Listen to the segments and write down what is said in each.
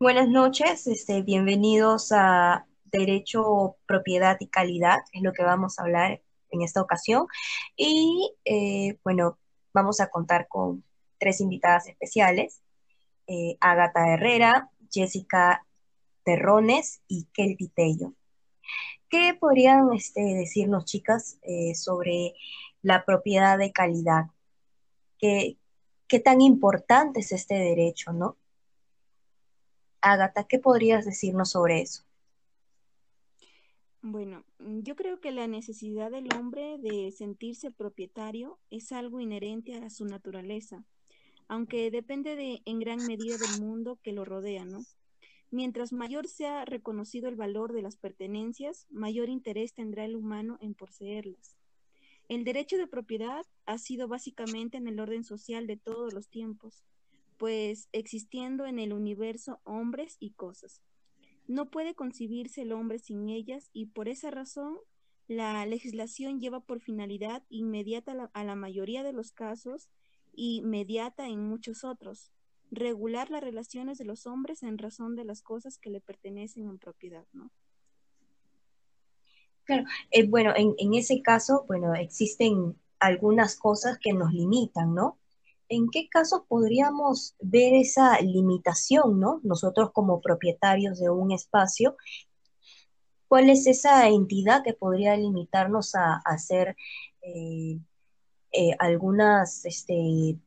Buenas noches, este, bienvenidos a Derecho, Propiedad y Calidad, es lo que vamos a hablar en esta ocasión. Y eh, bueno, vamos a contar con tres invitadas especiales, eh, Agatha Herrera, Jessica Terrones y Kelty Tello. ¿Qué podrían este, decirnos, chicas, eh, sobre la propiedad de calidad? ¿Qué, ¿Qué tan importante es este derecho, no? Agatha, ¿qué podrías decirnos sobre eso? Bueno, yo creo que la necesidad del hombre de sentirse propietario es algo inherente a su naturaleza, aunque depende de, en gran medida del mundo que lo rodea, ¿no? Mientras mayor sea reconocido el valor de las pertenencias, mayor interés tendrá el humano en poseerlas. El derecho de propiedad ha sido básicamente en el orden social de todos los tiempos, pues existiendo en el universo hombres y cosas. No puede concebirse el hombre sin ellas y por esa razón la legislación lleva por finalidad inmediata a la mayoría de los casos y mediata en muchos otros, regular las relaciones de los hombres en razón de las cosas que le pertenecen en propiedad, ¿no? Claro, eh, bueno, en, en, ese caso, bueno, existen algunas cosas que nos limitan, ¿no? ¿En qué casos podríamos ver esa limitación, ¿no? Nosotros como propietarios de un espacio, ¿cuál es esa entidad que podría limitarnos a, hacer eh, eh, algunas este,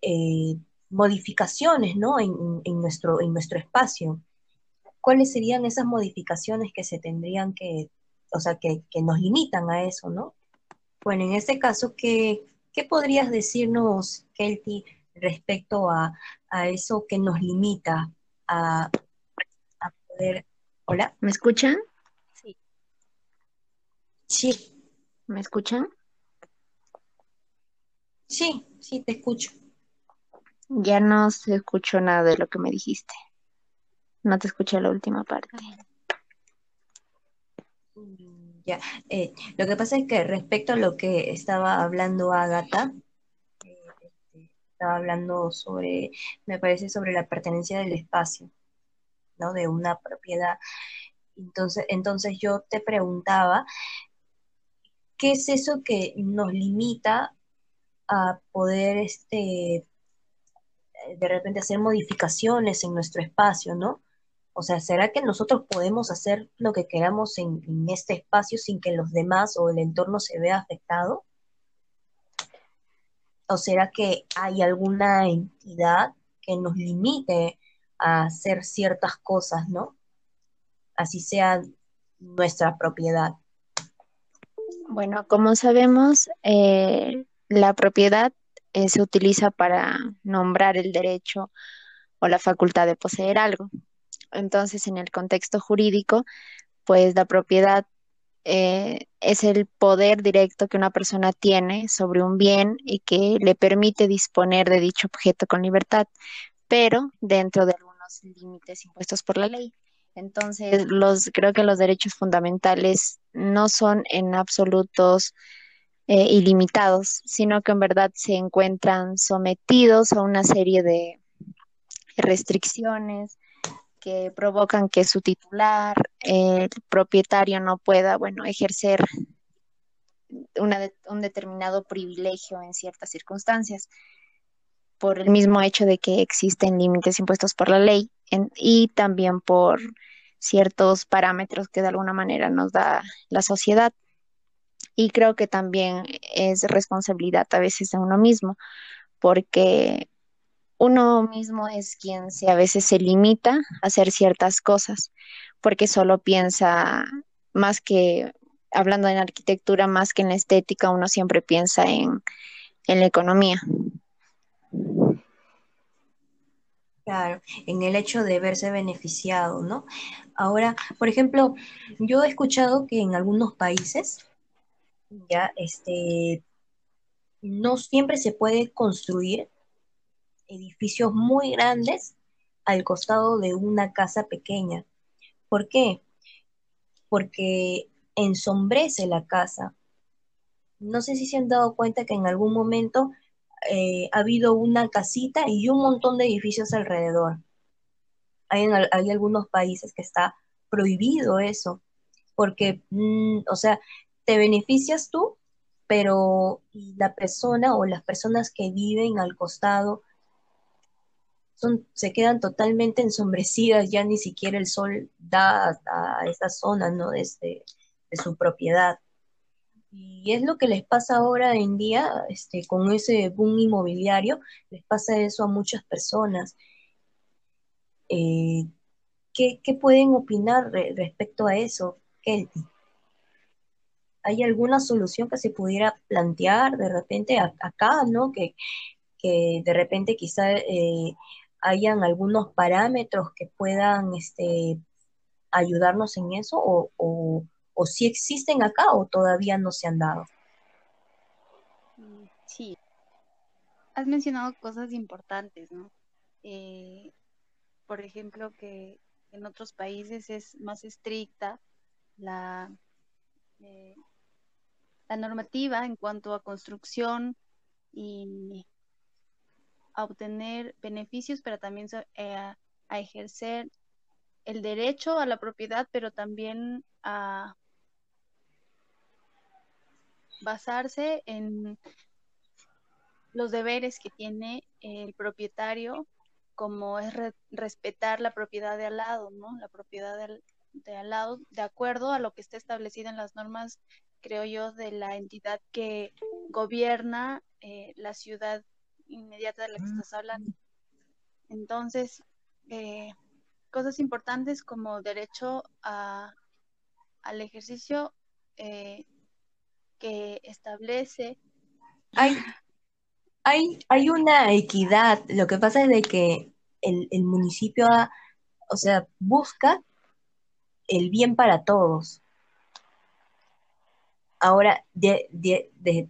eh, modificaciones, ¿no? En, nuestro, en nuestro espacio? ¿Cuáles serían esas modificaciones que se tendrían que, o sea, que, que nos limitan a eso, ¿no? Bueno, en este caso, ¿qué, ¿Qué podrías decirnos, Kelty, respecto a, eso que nos limita a, poder... Hola. ¿Me escuchan? Sí. Sí. ¿Me escuchan? Sí, sí, te escucho. Ya no se escuchó nada de lo que me dijiste. No te escuché la última parte. Mm. Ya, eh, lo que pasa es que respecto a lo que estaba hablando Agatha, eh, este, estaba hablando sobre, me parece, sobre la pertenencia del espacio, ¿no? De una propiedad. Entonces, entonces yo te preguntaba, ¿qué es eso que nos limita a poder, este, de repente hacer modificaciones en nuestro espacio, ¿no? O sea, ¿será que nosotros podemos hacer lo que queramos en, este espacio sin que los demás o el entorno se vea afectado? ¿O será que hay alguna entidad que nos limite a hacer ciertas cosas, ¿no? Así sea nuestra propiedad. Bueno, como sabemos, eh, la propiedad eh, se utiliza para nombrar el derecho o la facultad de poseer algo. Entonces, en el contexto jurídico, pues la propiedad eh, es el poder directo que una persona tiene sobre un bien y que le permite disponer de dicho objeto con libertad, pero dentro de algunos límites impuestos por la ley. Entonces, los, creo que los derechos fundamentales no son en absolutos eh, ilimitados, sino que en verdad se encuentran sometidos a una serie de restricciones, que provocan que su titular, el propietario, no pueda, bueno, ejercer un determinado privilegio en ciertas circunstancias, por el mismo hecho de que existen límites impuestos por la ley y también por ciertos parámetros que de alguna manera nos da la sociedad. Y creo que también es responsabilidad a veces de uno mismo, porque uno mismo es quien se, a veces se limita a hacer ciertas cosas, porque solo piensa más que, hablando en arquitectura, más que en la estética, uno siempre piensa en, en la economía. Claro, en el hecho de verse beneficiado, ¿no? Ahora, por ejemplo, yo he escuchado que en algunos países, ya, este, no siempre se puede construir edificios muy grandes al costado de una casa pequeña. ¿Por qué? Porque ensombrece la casa. No sé si se han dado cuenta que en algún momento eh, ha habido una casita y un montón de edificios alrededor. Hay, algunos países que está prohibido eso, porque, mm, o sea, te beneficias tú, pero la persona o las personas que viven al costado se quedan totalmente ensombrecidas, ya ni siquiera el sol da a, esa zona, ¿no? Desde, de su propiedad. Y es lo que les pasa ahora en día, este, con ese boom inmobiliario, les pasa eso a muchas personas. Eh, ¿qué, pueden opinar respecto a eso, Kelty? ¿Hay alguna solución que se pudiera plantear de repente acá, ¿no? Que, de repente quizá eh, hayan algunos parámetros que puedan este, ayudarnos en eso o o si existen acá o todavía no se han dado. Sí, has mencionado cosas importantes, ¿no? Eh, por ejemplo, que en otros países es más estricta la, eh, la normativa en cuanto a construcción y a obtener beneficios, pero también eh, a ejercer el derecho a la propiedad, pero también a basarse en los deberes que tiene el propietario, como es respetar la propiedad de al lado, ¿no? La propiedad de al, lado, de acuerdo a lo que está establecido en las normas, creo yo, de la entidad que gobierna eh, la ciudad inmediata de la que estás hablando. Entonces, eh, cosas importantes como derecho a, al ejercicio eh, que establece. Hay, hay, hay una equidad. Lo que pasa es de que el, municipio, o sea, busca el bien para todos. Ahora, de,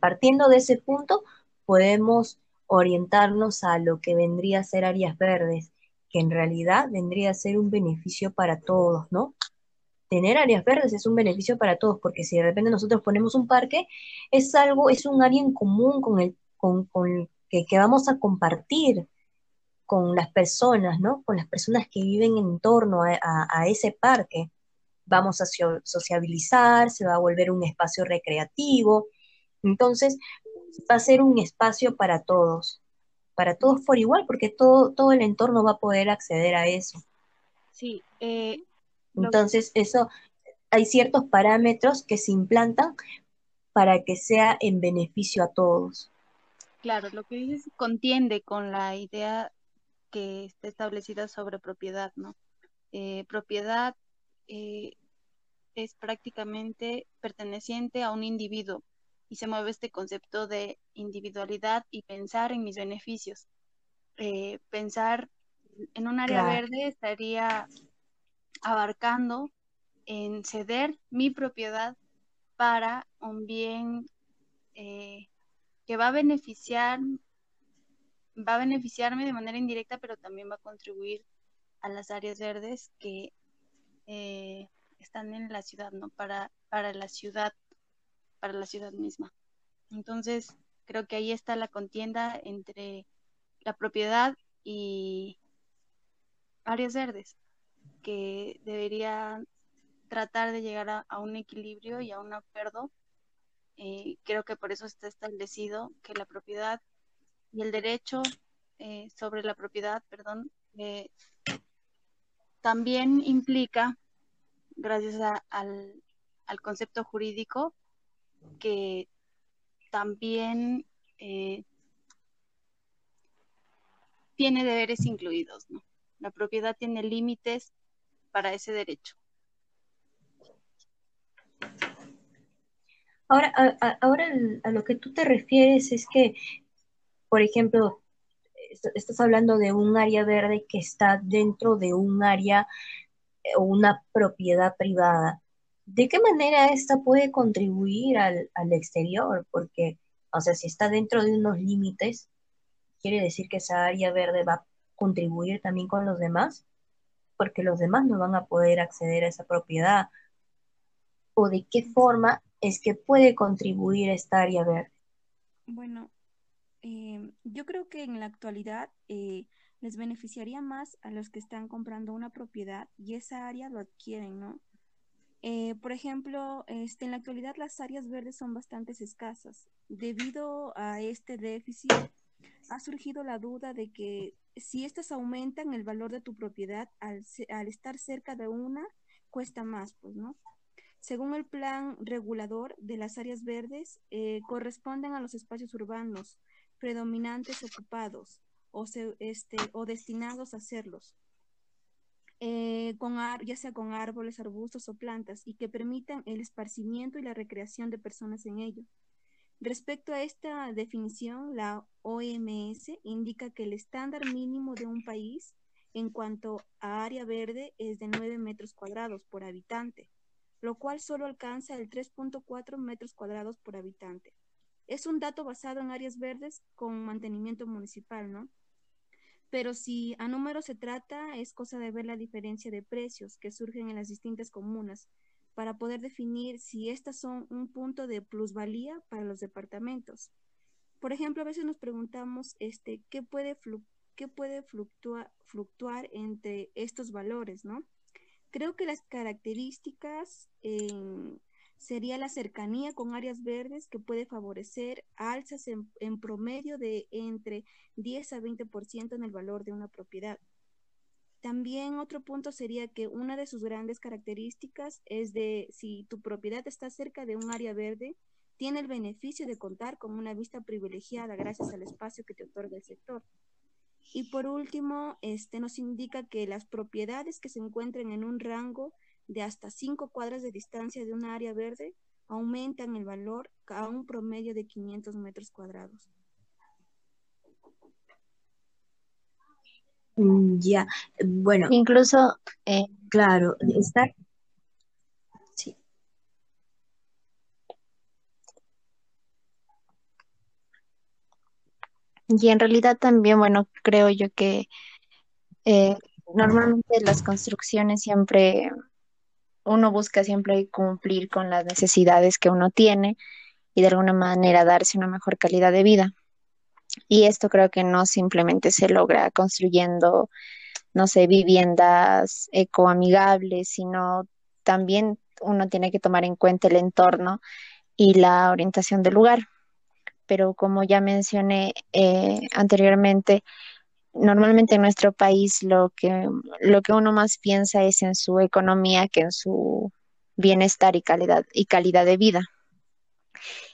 partiendo de ese punto, podemos orientarnos a lo que vendría a ser áreas verdes, que en realidad vendría a ser un beneficio para todos, ¿no? tener áreas verdes es un beneficio para todos, porque si de repente nosotros ponemos un parque, es algo, es un área en común con el, con, que, vamos a compartir con las personas, ¿no? Con las personas que viven en torno a, ese parque. Vamos a sociabilizar, se va a volver un espacio recreativo. Entonces, va a ser un espacio para todos, para todos por igual, porque todo, todo el entorno va a poder acceder a eso. Sí, eh, entonces, eso, hay ciertos parámetros que se implantan para que sea en beneficio a todos. Claro, lo que dices contiende con la idea que está establecida sobre propiedad, ¿no? Eh, propiedad eh, es prácticamente perteneciente a un individuo y se mueve este concepto de individualidad y pensar en mis beneficios. Eh, pensar en un área verde estaría abarcando en ceder mi propiedad para un bien eh, que va a beneficiar va a beneficiarme de manera indirecta pero también va a contribuir a las áreas verdes que eh, están en la ciudad no para para la ciudad para la ciudad misma entonces creo que ahí está la contienda entre la propiedad y áreas verdes que debería tratar de llegar a, un equilibrio y a un acuerdo. Eh, creo que por eso está establecido que la propiedad y el derecho eh, sobre la propiedad, perdón, eh, también implica, gracias al, al, concepto jurídico, que también tiene deberes incluidos, ¿no? La propiedad tiene límites para ese derecho. Ahora, a, ahora a lo que tú te refieres es que, por ejemplo, estás hablando de un área verde que está dentro de un área o una propiedad privada. ¿De qué manera esta puede contribuir al, al exterior? Porque, o sea, si está dentro de unos límites, quiere decir que esa área verde va a contribuir también con los demás porque los demás no van a poder acceder a esa propiedad? ¿O de qué forma es que puede contribuir esta área verde? Bueno, eh, yo creo que en la actualidad eh, les beneficiaría más a los que están comprando una propiedad y esa área lo adquieren, ¿no? Eh, por ejemplo, este, en la actualidad las áreas verdes son bastante escasas. Debido a este déficit, ha surgido la duda de que si estas aumentan el valor de tu propiedad al, estar cerca de una, cuesta más, pues, ¿no? Según el plan regulador de las áreas verdes, eh, corresponden a los espacios urbanos predominantes ocupados o, este, o destinados a serlos. Eh, con ya sea con árboles, arbustos o plantas, y que permitan el esparcimiento y la recreación de personas en ello. Respecto a esta definición, la OMS indica que el estándar mínimo de un país en cuanto a área verde es de 9 metros cuadrados por habitante, lo cual solo alcanza el 3.4 metros cuadrados por habitante. Es un dato basado en áreas verdes con mantenimiento municipal, ¿no? Pero si a número se trata, es cosa de ver la diferencia de precios que surgen en las distintas comunas para poder definir si estas son un punto de plusvalía para los departamentos. Por ejemplo, a veces nos preguntamos este, ¿qué puede, qué puede fluctuar, fluctuar entre estos valores, ¿no? Creo que las características sería la cercanía con áreas verdes que puede favorecer alzas en, promedio de entre 10 a 20% en el valor de una propiedad. También otro punto sería que una de sus grandes características es de si tu propiedad está cerca de un área verde, tiene el beneficio de contar con una vista privilegiada gracias al espacio que te otorga el sector. Y por último, este nos indica que las propiedades que se encuentren en un rango de hasta 5 cuadras de distancia de un área verde aumentan el valor a un promedio de 500 metros cuadrados. Mm, ya, bueno. Incluso, eh, claro, está. Sí. Y en realidad también, bueno, creo yo que eh, normalmente las construcciones siempre uno busca siempre cumplir con las necesidades que uno tiene y de alguna manera darse una mejor calidad de vida. Y esto creo que no simplemente se logra construyendo, no sé, viviendas ecoamigables, sino también uno tiene que tomar en cuenta el entorno y la orientación del lugar. Pero como ya mencioné eh, anteriormente, normalmente en nuestro país lo que, lo que uno más piensa es en su economía que en su bienestar y calidad, y calidad de vida.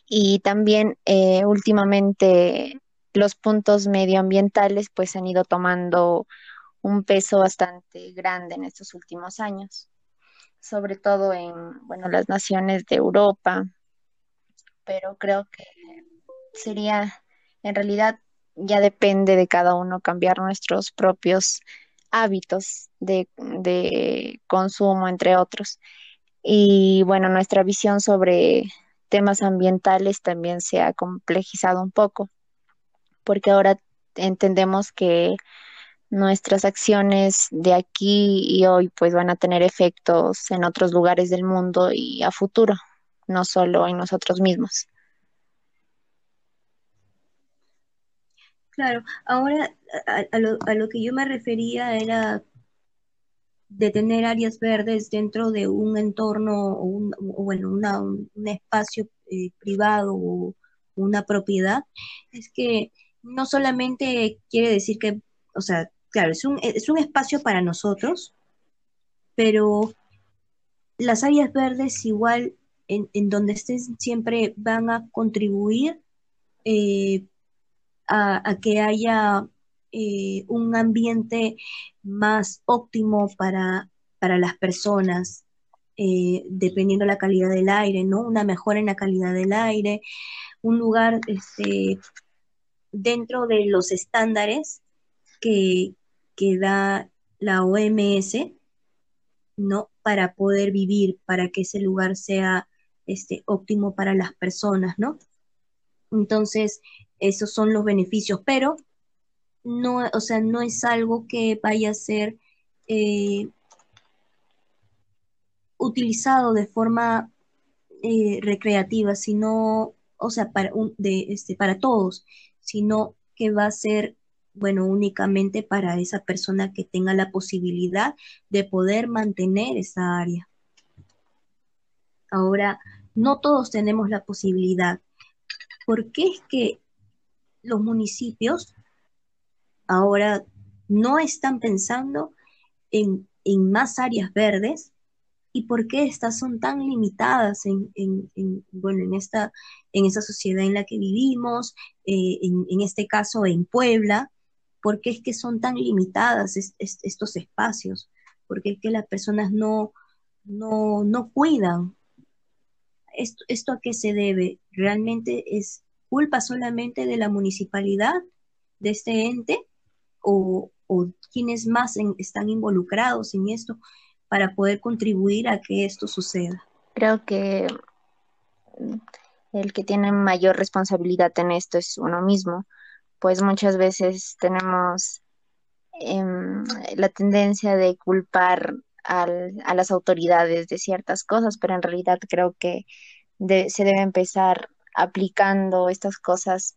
Y también eh, últimamente los puntos medioambientales pues han ido tomando un peso bastante grande en estos últimos años, sobre todo en bueno, las naciones de Europa, pero creo que sería en realidad ya depende de cada uno cambiar nuestros propios hábitos de, consumo, entre otros. Y bueno, nuestra visión sobre temas ambientales también se ha complejizado un poco, porque ahora entendemos que nuestras acciones de aquí y hoy pues van a tener efectos en otros lugares del mundo y a futuro, no solo en nosotros mismos. Claro, ahora a, lo, que yo me refería era de tener áreas verdes dentro de un entorno o, un, bueno, un, espacio eh, privado o una propiedad, es que no solamente quiere decir que, o sea, claro, es un, es un espacio para nosotros, pero las áreas verdes igual en, donde estén siempre van a contribuir eh, a, que haya eh, un ambiente más óptimo para, las personas, eh, dependiendo la calidad del aire, ¿no? Una mejora en la calidad del aire, un lugar este, dentro de los estándares que, que da la OMS, ¿no? Para poder vivir, para que ese lugar sea este, óptimo para las personas, ¿no? Entonces, esos son los beneficios, pero no, o sea, no es algo que vaya a ser eh, utilizado de forma eh, recreativa, sino, o sea, para, este, para todos, sino que va a ser bueno, únicamente para esa persona que tenga la posibilidad de poder mantener esa área. Ahora, no todos tenemos la posibilidad. ¿Por qué es que los municipios ahora no están pensando en, más áreas verdes y por qué estas son tan limitadas en, bueno, en, esta, en esta sociedad en la que vivimos, eh, en, este caso en Puebla, por qué es que son tan limitadas estos espacios, por qué es que las personas no, no, no cuidan ¿Esto, a qué se debe? ¿Realmente es culpa solamente de la municipalidad, de este ente? ¿O, quiénes más están involucrados en esto para poder contribuir a que esto suceda? Creo que el que tiene mayor responsabilidad en esto es uno mismo, pues muchas veces tenemos em, la tendencia de culpar a las autoridades de ciertas cosas, pero en realidad creo que se debe empezar aplicando estas cosas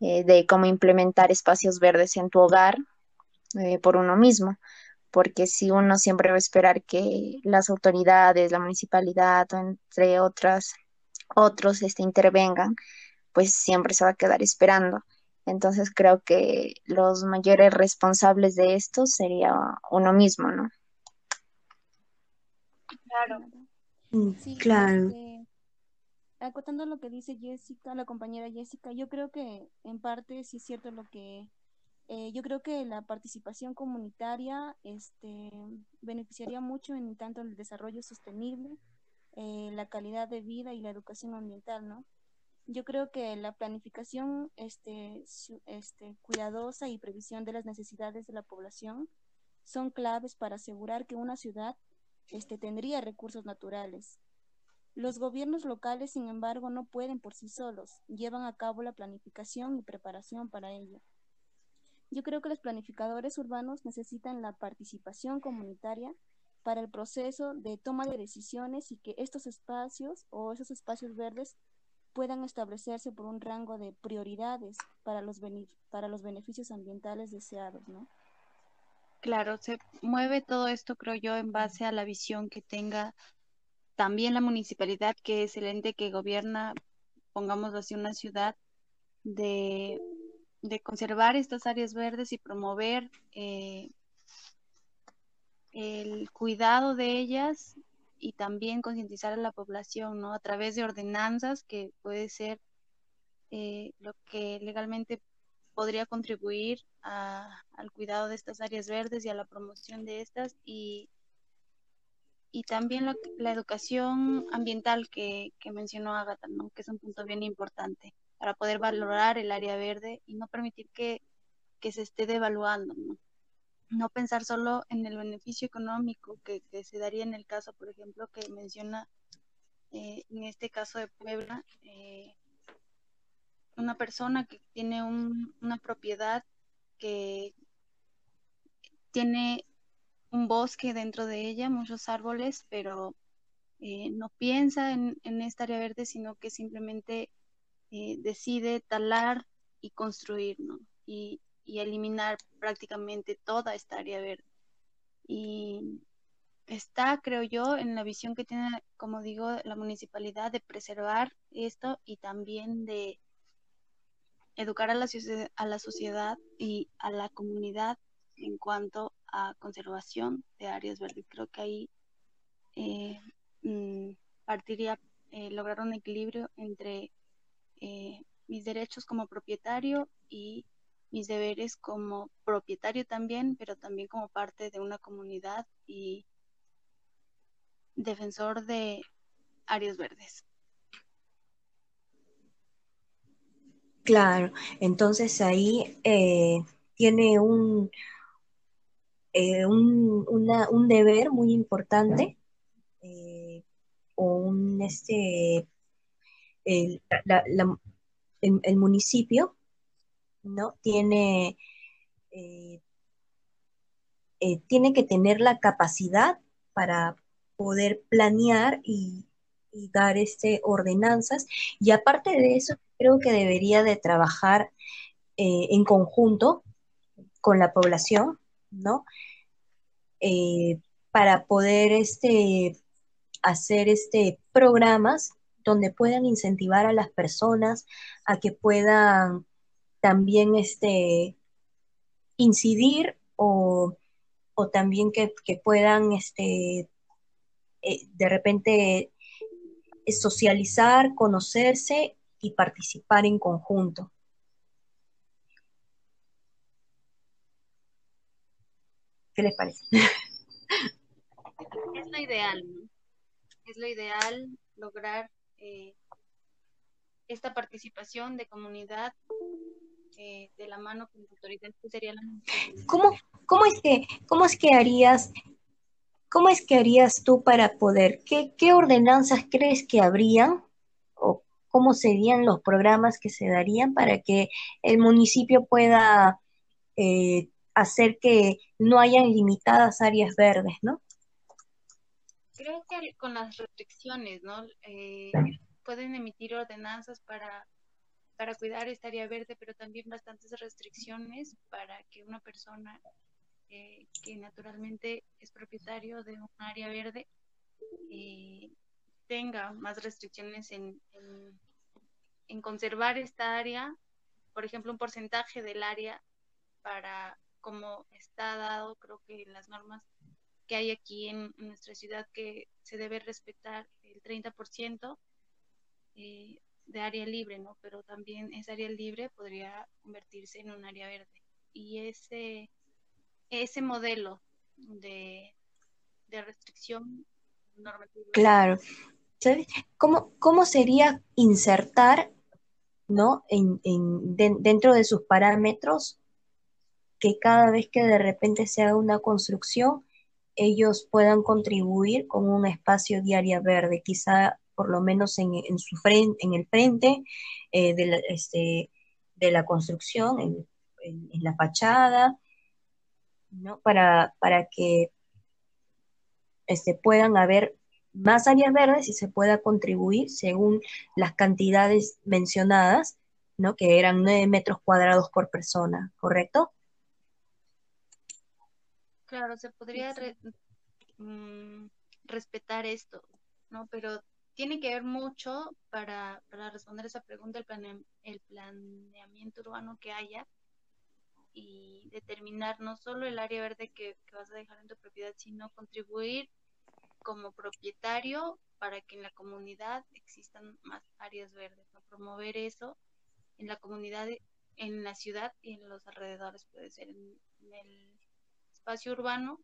eh, de cómo implementar espacios verdes en tu hogar eh, por uno mismo, porque si uno siempre va a esperar que las autoridades, la municipalidad o entre otras, otros este, intervengan, pues siempre se va a quedar esperando. Entonces creo que los mayores responsables de esto sería uno mismo, ¿no? Claro. Mm, claro. Este, acotando lo que dice Jessica, la compañera Jessica, yo creo que en parte sí es cierto lo que eh, yo creo que la participación comunitaria este, beneficiaría mucho en tanto el desarrollo sostenible, eh, la calidad de vida y la educación ambiental, ¿no? Yo creo que la planificación este, este, cuidadosa y previsión de las necesidades de la población son claves para asegurar que una ciudad este, tendría recursos naturales. Los gobiernos locales, sin embargo, no pueden por sí solos, llevan a cabo la planificación y preparación para ello. Yo creo que los planificadores urbanos necesitan la participación comunitaria para el proceso de toma de decisiones y que estos espacios o esos espacios verdes puedan establecerse por un rango de prioridades para los, para los beneficios ambientales deseados, ¿no? Claro, se mueve todo esto, creo yo, en base a la visión que tenga también la municipalidad, que es el ente que gobierna, pongamos así, una ciudad, de, conservar estas áreas verdes y promover eh, el cuidado de ellas y también concientizar a la población, ¿no? A través de ordenanzas, que puede ser eh, lo que legalmente podría contribuir al cuidado de estas áreas verdes y a la promoción de estas y, y también la, educación ambiental que, mencionó Agatha, ¿no? que es un punto bien importante para poder valorar el área verde y no permitir que, se esté devaluando, ¿no? no pensar solo en el beneficio económico que, se daría en el caso, por ejemplo, que menciona eh, en este caso de Puebla, eh, una persona que tiene una propiedad que tiene un bosque dentro de ella, muchos árboles, pero eh, no piensa en, esta área verde, sino que simplemente eh, decide talar y construir, ¿no? Y, y, eliminar prácticamente toda esta área verde. Y está, creo yo, en la visión que tiene, como digo, la municipalidad de preservar esto y también de educar a la, a la sociedad y a la comunidad en cuanto a conservación de áreas verdes. Creo que ahí eh, mm, partiría eh, lograr un equilibrio entre eh, mis derechos como propietario y mis deberes como propietario también, pero también como parte de una comunidad y defensor de áreas verdes. Claro, entonces ahí eh, tiene un, eh, un, deber muy importante eh, o un este el, municipio no tiene tiene que tener la capacidad para poder planear y, y dar este ordenanzas. Y aparte de eso creo que debería de trabajar eh, en conjunto con la población, ¿no? Eh, para poder este, hacer este, programas donde puedan incentivar a las personas a que puedan también este, incidir o, también que, puedan este, eh, de repente socializar, conocerse y participar en conjunto. ¿Qué les parece? Es lo ideal, ¿no? Es lo ideal lograr eh, esta participación de comunidad eh, de la mano con la autoridad que sería la ¿Cómo, cómo es que cómo es que harías cómo es que harías tú para poder qué, qué ordenanzas crees que habrían o cómo serían los programas que se darían para que el municipio pueda eh, hacer que no hayan limitadas áreas verdes, ¿no? Creo que con las restricciones, ¿no? Eh, pueden emitir ordenanzas para, para cuidar esta área verde, pero también bastantes restricciones para que una persona eh, que naturalmente es propietario de un área verde eh, tenga más restricciones en, en, en conservar esta área, por ejemplo, un porcentaje del área para como está dado, creo que las normas que hay aquí en, nuestra ciudad, que se debe respetar el 30% eh, de área libre, ¿no? Pero también esa área libre podría convertirse en un área verde. Y ese, ese modelo de, restricción normativa. Claro. ¿Cómo, ¿Cómo sería insertar ¿no? En, en, dentro de sus parámetros que cada vez que de repente se haga una construcción, ellos puedan contribuir con un espacio de área verde, quizá por lo menos en, su frente, en el frente eh, de, la, este, de, la, construcción, en, la fachada, ¿no? para, para que este, puedan haber más áreas verdes y se pueda contribuir según las cantidades mencionadas, ¿no? que eran 9 metros cuadrados por persona, ¿correcto? Claro, se podría mm, respetar esto, ¿no? Pero tiene que ver mucho para, para responder esa pregunta el, el planeamiento urbano que haya y determinar no solo el área verde que, vas a dejar en tu propiedad, sino contribuir como propietario para que en la comunidad existan más áreas verdes, ¿no? promover eso en la comunidad, en la ciudad y en los alrededores, puede ser en el espacio urbano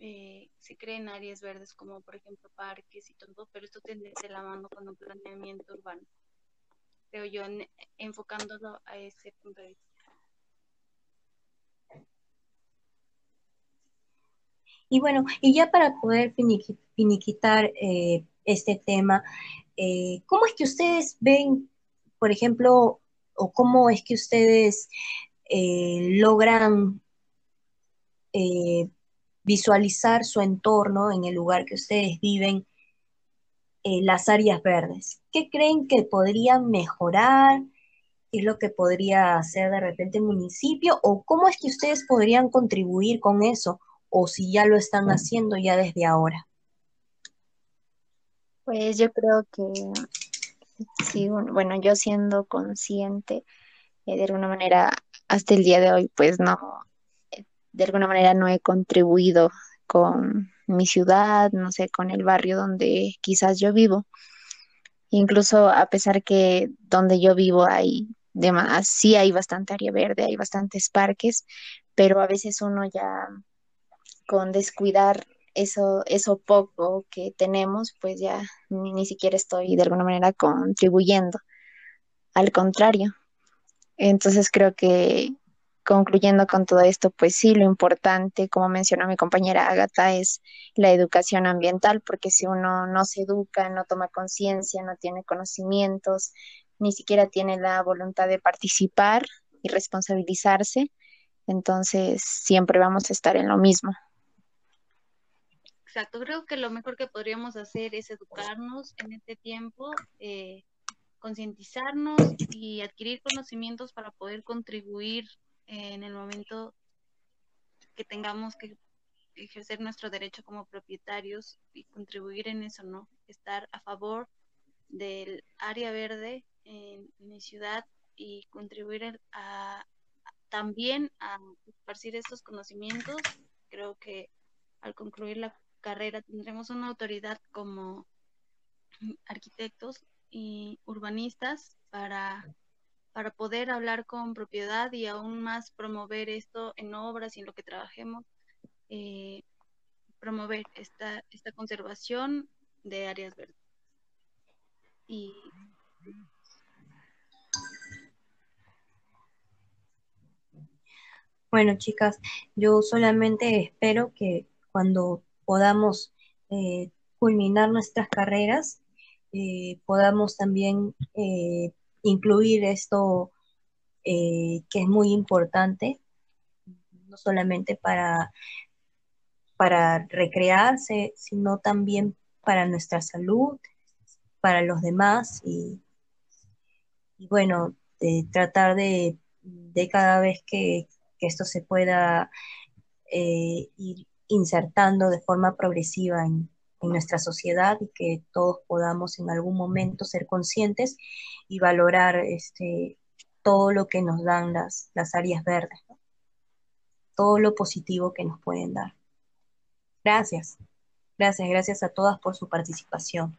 eh, se creen áreas verdes como por ejemplo parques y todo, pero esto tiene de la mano con un planeamiento urbano. Creo yo, enfocándolo a ese punto de vista. Y bueno, y ya para poder finiquitar eh, este tema, eh, ¿cómo es que ustedes ven, por ejemplo, o cómo es que ustedes logran eh, visualizar su entorno en el lugar que ustedes viven, eh, las áreas verdes. ¿Qué creen que podrían mejorar? ¿Qué es lo que podría hacer de repente el municipio? ¿O cómo es que ustedes podrían contribuir con eso? ¿O si ya lo están haciendo ya desde ahora? Pues yo creo que sí, bueno, yo siendo consciente, eh, de alguna manera, hasta el día de hoy, pues no, de alguna manera no he contribuido con mi ciudad, no sé, con el barrio donde quizás yo vivo. Incluso a pesar que donde yo vivo hay demás, sí hay bastante área verde, hay bastantes parques, pero a veces uno ya con descuidar eso, eso poco que tenemos, pues ya ni, ni siquiera estoy de alguna manera contribuyendo. Al contrario. Entonces creo que concluyendo con todo esto, pues sí, lo importante, como mencionó mi compañera Agatha, es la educación ambiental, porque si uno no se educa, no toma conciencia, no tiene conocimientos, ni siquiera tiene la voluntad de participar y responsabilizarse, entonces siempre vamos a estar en lo mismo. Exacto, creo que lo mejor que podríamos hacer es educarnos en este tiempo, eh, concientizarnos y adquirir conocimientos para poder contribuir en el momento que tengamos que ejercer nuestro derecho como propietarios y contribuir en eso, ¿no? Estar a favor del área verde en, mi ciudad y contribuir también a esparcir estos conocimientos. Creo que al concluir la carrera tendremos una autoridad como arquitectos y urbanistas para, para poder hablar con propiedad y aún más promover esto en obras y en lo que trabajemos, eh, promover esta, esta conservación de áreas verdes. Y Bueno, chicas, yo solamente espero que cuando podamos eh, culminar nuestras carreras, eh, podamos también eh, incluir esto que es muy importante, no solamente para, para recrearse, sino también para nuestra salud, para los demás. Y, bueno, de tratar de, de cada vez que, que esto se pueda eh, ir insertando de forma progresiva en, nuestra sociedad y que todos podamos en algún momento ser conscientes y valorar este, todo lo que nos dan las, las áreas verdes, todo lo positivo que nos pueden dar. Gracias, gracias, gracias a todas por su participación.